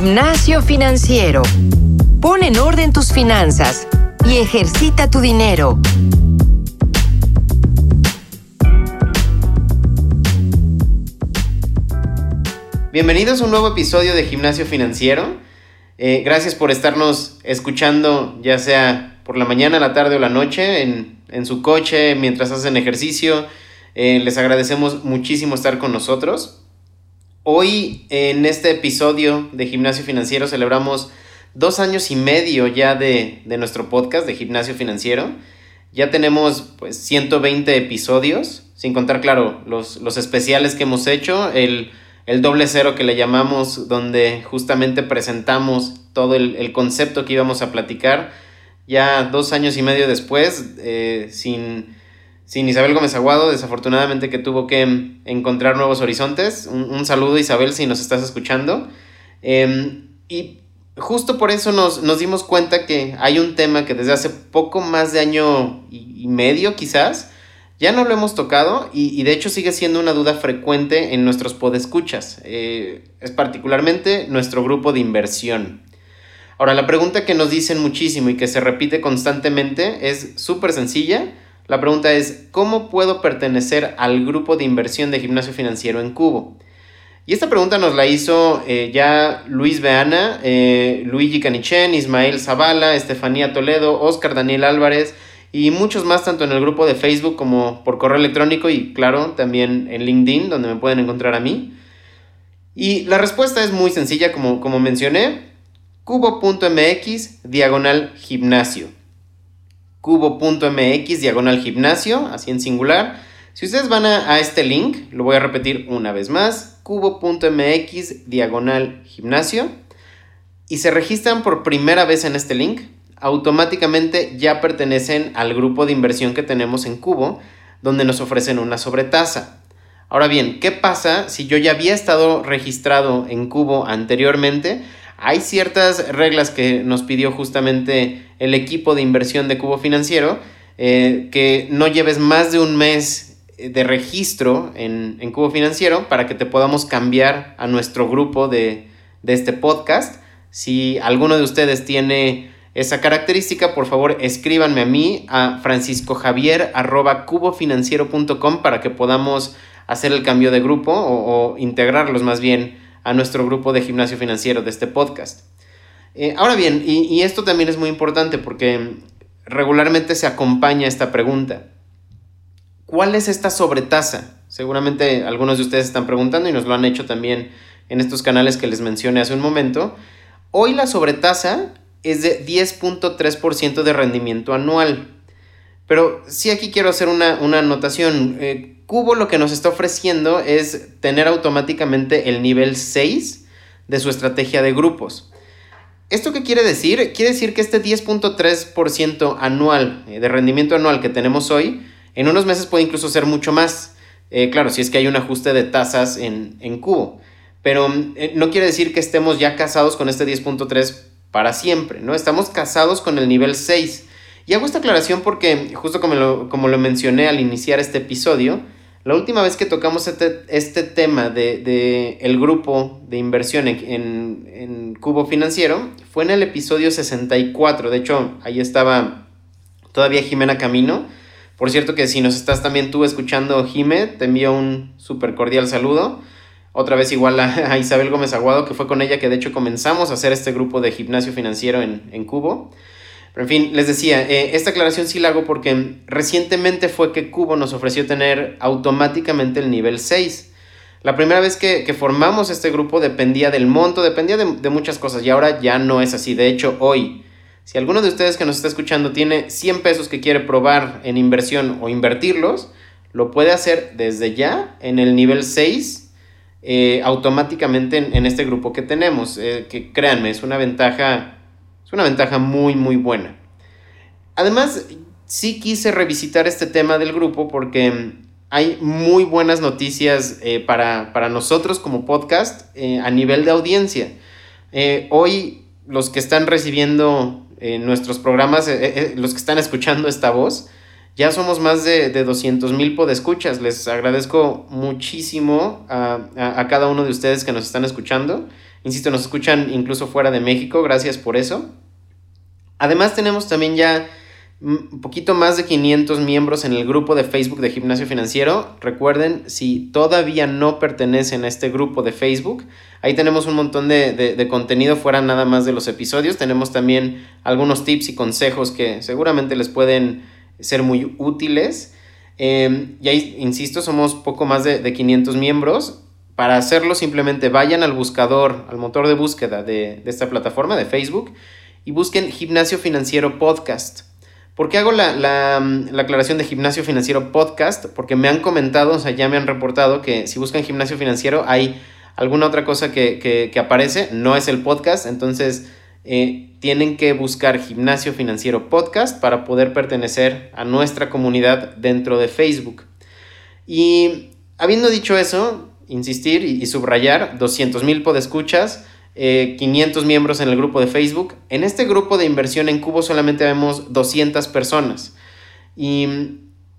Gimnasio Financiero. Pon en orden tus finanzas y ejercita tu dinero. Bienvenidos a un nuevo episodio de Gimnasio Financiero. Eh, gracias por estarnos escuchando, ya sea por la mañana, la tarde o la noche, en, su coche, mientras hacen ejercicio. Eh, les agradecemos muchísimo estar con nosotros. Hoy, en este episodio de Gimnasio Financiero, celebramos dos años y medio ya de, nuestro podcast de Gimnasio Financiero. Ya tenemos pues 120 episodios, sin contar, claro, los, los especiales que hemos hecho, el el doble cero que le llamamos, donde justamente presentamos todo el, concepto que íbamos a platicar. Ya dos años y medio después, eh, sin, sin, Isabel Gómez Aguado, desafortunadamente que tuvo que encontrar nuevos horizontes. Un, saludo Isabel si nos estás escuchando. Em, y justo por eso nos, nos, dimos cuenta que hay un tema que desde hace poco más de año y medio quizás, ya no lo hemos tocado y, de hecho sigue siendo una duda frecuente en nuestros podescuchas. Eh, es particularmente nuestro grupo de inversión. Ahora, la pregunta que nos dicen muchísimo y que se repite constantemente es súper sencilla. La pregunta es, ¿cómo puedo pertenecer al grupo de inversión de gimnasio financiero en Cubo? Y esta pregunta nos la hizo eh, ya Luis Beana, eh, Luigi Canichen, Ismael Zavala, Estefanía Toledo, Oscar Daniel Álvarez, y muchos más tanto en el grupo de Facebook como por correo electrónico y claro, también en LinkedIn donde me pueden encontrar a mí. Y la respuesta es muy sencilla como, como mencioné, cubo.mx diagonal gimnasio. Cubo.mx diagonal gimnasio, así en singular. Si ustedes van a, a este link, lo voy a repetir una vez más, cubo.mx diagonal gimnasio, y se registran por primera vez en este link, automáticamente ya pertenecen al grupo de inversión que tenemos en Cubo, donde nos ofrecen una sobretasa. Ahora bien, ¿qué pasa si yo ya había estado registrado en Cubo anteriormente? Hay ciertas reglas que nos pidió justamente el equipo de inversión de Cubo Financiero, eh, que no lleves más de un mes de registro en, Cubo Financiero para que te podamos cambiar a nuestro grupo de, de este podcast. Si alguno de ustedes tiene esa característica, por favor escríbanme a mí a franciscojavier.cubofinanciero.com para que podamos hacer el cambio de grupo o, integrarlos más bien a nuestro grupo de gimnasio financiero de este podcast. Eh, ahora bien, y, y esto también es muy importante porque regularmente se acompaña esta pregunta. ¿Cuál es esta sobretasa? Seguramente algunos de ustedes están preguntando y nos lo han hecho también en estos canales que les mencioné hace un momento. Hoy la sobretasa es de 10.3% de rendimiento anual. Pero sí aquí quiero hacer una, anotación. Eh, Cubo lo que nos está ofreciendo es tener automáticamente el nivel 6 de su estrategia de grupos. ¿Esto qué quiere decir? Quiere decir que este 10.3% anual eh, de rendimiento anual que tenemos hoy, en unos meses puede incluso ser mucho más. Eh, claro, si es que hay un ajuste de tasas en, en Cubo. Pero no quiere decir que estemos ya casados con este 10.3 para siempre, ¿no? Estamos casados con el nivel 6. Y hago esta aclaración porque, justo como lo, como lo mencioné al iniciar este episodio, la última vez que tocamos este, este tema de, el grupo de inversión en, en, Cubo Financiero fue en el episodio 64. De hecho, ahí estaba todavía Jimena Camino. Por cierto que si nos estás también tú escuchando, Jime, te envío un súper cordial saludo. Otra vez igual a, Isabel Gómez Aguado, que fue con ella que de hecho comenzamos a hacer este grupo de gimnasio financiero en, Cubo. En fin, les decía, eh, esta aclaración sí la hago porque recientemente fue que Cubo nos ofreció tener automáticamente el nivel 6. La primera vez que, formamos este grupo dependía del monto, dependía de, de, muchas cosas y ahora ya no es así. De hecho, hoy, si alguno de ustedes que nos está escuchando tiene 100 pesos que quiere probar en inversión o invertirlos, lo puede hacer desde ya en el nivel 6 eh, automáticamente en, este grupo que tenemos. Eh, que créanme, es una ventaja. Es una ventaja muy, muy buena. Además, sí quise revisitar este tema del grupo porque hay muy buenas noticias eh, para, nosotros como podcast a nivel de audiencia. hoy los que están recibiendo nuestros programas, los que están escuchando esta voz, ya somos más de, de 200 mil podescuchas. Les agradezco muchísimo a, cada uno de ustedes que nos están escuchando. Insisto, nos escuchan incluso fuera de México, gracias por eso. Además tenemos también ya un poquito más de 500 miembros en el grupo de Facebook de Gimnasio Financiero. Recuerden, si todavía no pertenecen a este grupo de Facebook, ahí tenemos un montón de, contenido fuera nada más de los episodios. Tenemos también algunos tips y consejos que seguramente les pueden ser muy útiles. Eh, y ahí, insisto, somos poco más de, de 500 miembros. Para hacerlo simplemente vayan al buscador, al motor de búsqueda de, esta plataforma de Facebook y busquen Gimnasio Financiero Podcast. ¿Por qué hago la, aclaración de Gimnasio Financiero Podcast? Porque me han comentado, o sea, ya me han reportado que si buscan Gimnasio Financiero hay alguna otra cosa que, aparece, no es el podcast, entonces eh, tienen que buscar Gimnasio Financiero Podcast para poder pertenecer a nuestra comunidad dentro de Facebook. Y habiendo dicho eso, insistir y, subrayar, 200 mil podescuchas, eh, 500 miembros en el grupo de Facebook. En este grupo de inversión en Cubo solamente vemos 200 personas. Y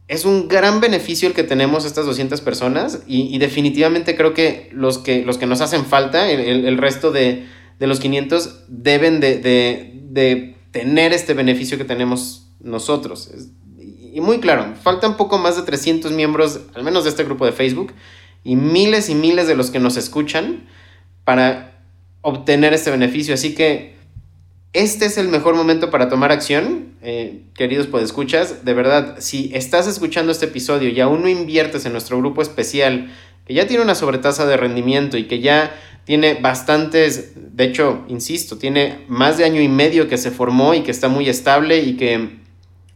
es un gran beneficio el que tenemos estas 200 personas y, definitivamente creo que los, que los que nos hacen falta, el, resto de, los 500, deben de, de, tener este beneficio que tenemos nosotros. Y muy claro, faltan poco más de 300 miembros, al menos de este grupo de Facebook, y miles y miles de los que nos escuchan para obtener este beneficio. Así que este es el mejor momento para tomar acción, eh, queridos podescuchas. De verdad, si estás escuchando este episodio y aún no inviertes en nuestro grupo especial, que ya tiene una sobretasa de rendimiento y que ya tiene bastantes, de hecho, insisto, tiene más de año y medio que se formó y que está muy estable y que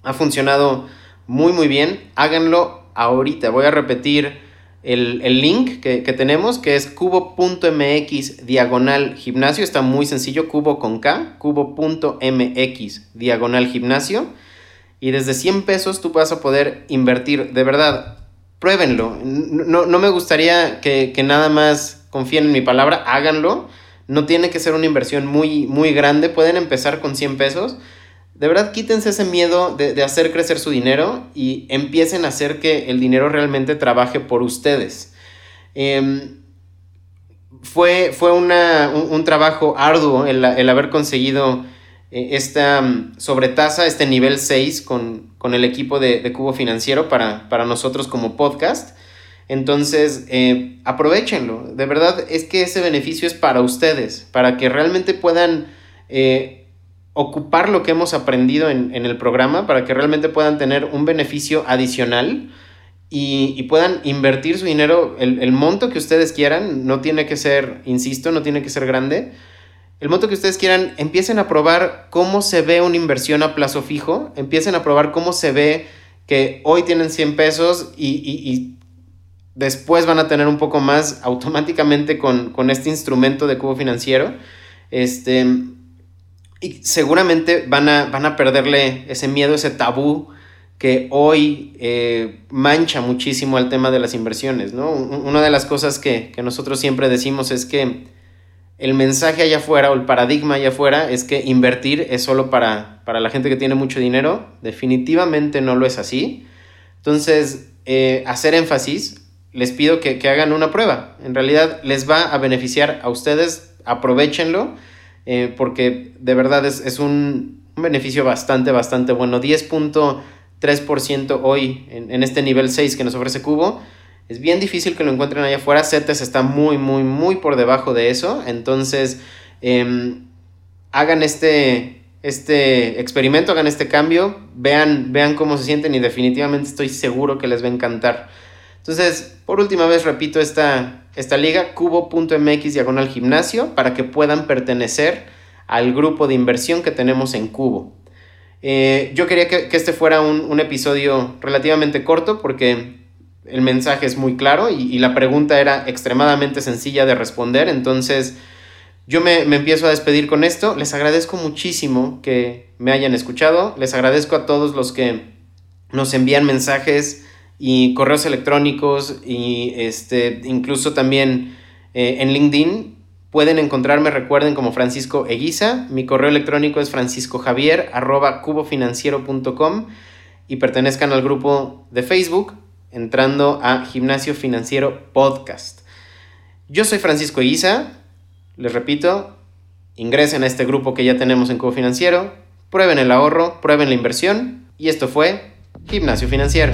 ha funcionado muy, muy bien, háganlo ahorita. Voy a repetir el, link que, tenemos, que es cubo.mx diagonal gimnasio. Está muy sencillo, cubo con K, cubo.mx diagonal gimnasio. Y desde 100 pesos tú vas a poder invertir. De verdad, pruébenlo. No, me gustaría que, nada más confíen en mi palabra, háganlo. No tiene que ser una inversión muy, muy grande. Pueden empezar con 100 pesos de verdad quítense ese miedo de, hacer crecer su dinero y empiecen a hacer que el dinero realmente trabaje por ustedes. Em, fue fue un, trabajo arduo el, haber conseguido eh, esta mm, sobretasa, este nivel 6 con, el equipo de, Cubo Financiero para, nosotros como podcast. Entonces, eh, aprovechenlo. De verdad es que ese beneficio es para ustedes, para que realmente puedan... Eh, ocupar lo que hemos aprendido en, el programa para que realmente puedan tener un beneficio adicional y, puedan invertir su dinero, el, monto que ustedes quieran, no tiene que ser, insisto, no tiene que ser grande. El monto que ustedes quieran, empiecen a probar cómo se ve una inversión a plazo fijo, empiecen a probar cómo se ve que hoy tienen 100 pesos y, después van a tener un poco más automáticamente con, con este instrumento de cubo financiero. Este, y seguramente van a, van a perderle ese miedo, ese tabú que hoy eh, mancha muchísimo el tema de las inversiones, ¿no? Una de las cosas que, nosotros siempre decimos es que el mensaje allá afuera o el paradigma allá afuera es que invertir es solo para, para la gente que tiene mucho dinero. Definitivamente no lo es así. Entonces, eh, hacer énfasis, les pido que, que hagan una prueba. En realidad les va a beneficiar a ustedes, aprovechenlo eh, porque de verdad es, un, beneficio bastante, bastante bueno. 10.3% hoy en, este nivel 6 que nos ofrece Cubo. Es bien difícil que lo encuentren allá afuera. CETES está muy, muy, muy por debajo de eso. Entonces, em, hagan este, este experimento, hagan este cambio, vean, vean cómo se sienten y definitivamente estoy seguro que les va a encantar. Entonces, por última vez repito esta, esta liga, cubo.mx diagonal gimnasio, para que puedan pertenecer al grupo de inversión que tenemos en Cubo. Eh, yo quería que, este fuera un, episodio relativamente corto porque el mensaje es muy claro y, la pregunta era extremadamente sencilla de responder, entonces yo me, me, empiezo a despedir con esto. Les agradezco muchísimo que me hayan escuchado, les agradezco a todos los que nos envían mensajes y correos electrónicos y este, incluso también eh, en LinkedIn. Pueden encontrarme, recuerden, como Francisco Eguiza. Mi correo electrónico es franciscojavier cubofinanciero.com y pertenezcan al grupo de Facebook entrando a Gimnasio Financiero Podcast. Yo soy Francisco Eguiza. Les repito, ingresen a este grupo que ya tenemos en Cubo Financiero, prueben el ahorro, prueben la inversión y esto fue Gimnasio Financiero.